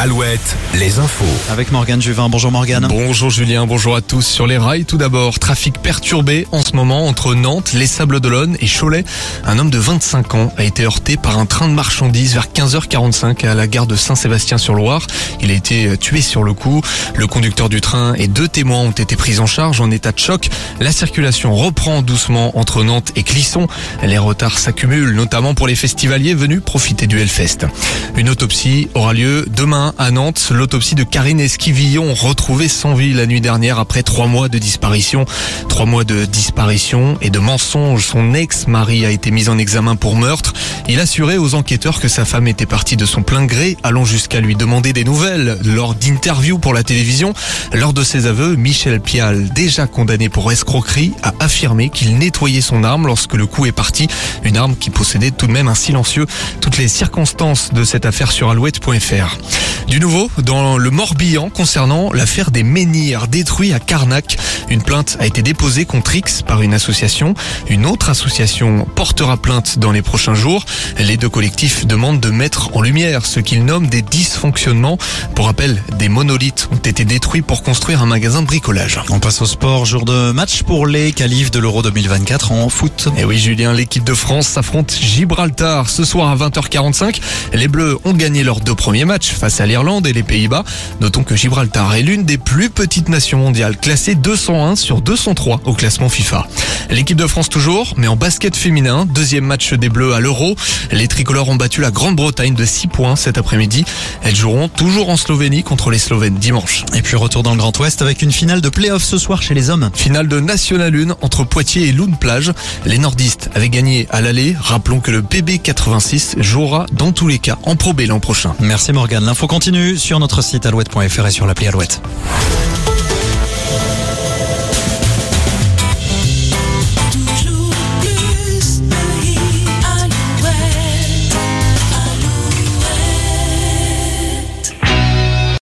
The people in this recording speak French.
Alouette, les infos. Avec Morgane Juvin. Bonjour Morgane. Bonjour Julien, bonjour à tous. Sur les rails, tout d'abord, trafic perturbé en ce moment entre Nantes, les Sables d'Olonne et Cholet. Un homme de 25 ans a été heurté par un train de marchandises vers 15h45 à la gare de Saint-Sébastien-sur-Loire. Il a été tué sur le coup. Le conducteur du train et deux témoins ont été pris en charge en état de choc. La circulation reprend doucement entre Nantes et Clisson. Les retards s'accumulent, notamment pour les festivaliers venus profiter du Hellfest. Une autopsie aura lieu demain à Nantes. L'autopsie de Karine Esquivillon, retrouvée sans vie la nuit dernière après trois mois de disparition. Trois mois de disparition et de mensonge. Son ex-mari a été mis en examen pour meurtre. Il assurait aux enquêteurs que sa femme était partie de son plein gré, allant jusqu'à lui demander des nouvelles lors d'interviews pour la télévision. Lors de ses aveux, Michel Pial, déjà condamné pour escroquerie, a affirmé qu'il nettoyait son arme lorsque le coup est parti. Une arme qui possédait tout de même un silencieux. Toutes les circonstances de cette affaire sur alouette.fr. Du nouveau dans le Morbihan concernant l'affaire des menhirs détruits à Carnac. Une plainte a été déposée contre X par une association. Une autre association portera plainte dans les prochains jours. Les deux collectifs demandent de mettre en lumière ce qu'ils nomment des dysfonctionnements. Pour rappel, des monolithes ont été détruits pour construire un magasin de bricolage. On passe au sport. Jour de match pour les qualifs de l'Euro 2024 en foot. Et oui, Julien, l'équipe de France s'affronte Gibraltar ce soir à 20h45. Les Bleus ont gagné leurs deux premiers matchs face à l'Irlande et les Pays-Bas. Notons que Gibraltar est l'une des plus petites nations mondiales, classée 201 sur 203 au classement FIFA. L'équipe de France toujours, mais en basket féminin, deuxième match des Bleus à l'Euro. Les tricolores ont battu la Grande-Bretagne de 6 points cet après-midi. Elles joueront toujours en Slovénie contre les Slovènes dimanche. Et puis retour dans le Grand Ouest avec une finale de play-off ce soir chez les hommes. Finale de National 1 entre Poitiers et Loun Plage. Les nordistes avaient gagné à l'aller. Rappelons que le PB86 jouera dans tous les cas en Pro B l'an prochain. Merci Morgane. L'info continue sur notre site alouette.fr et sur l'appli Alouette.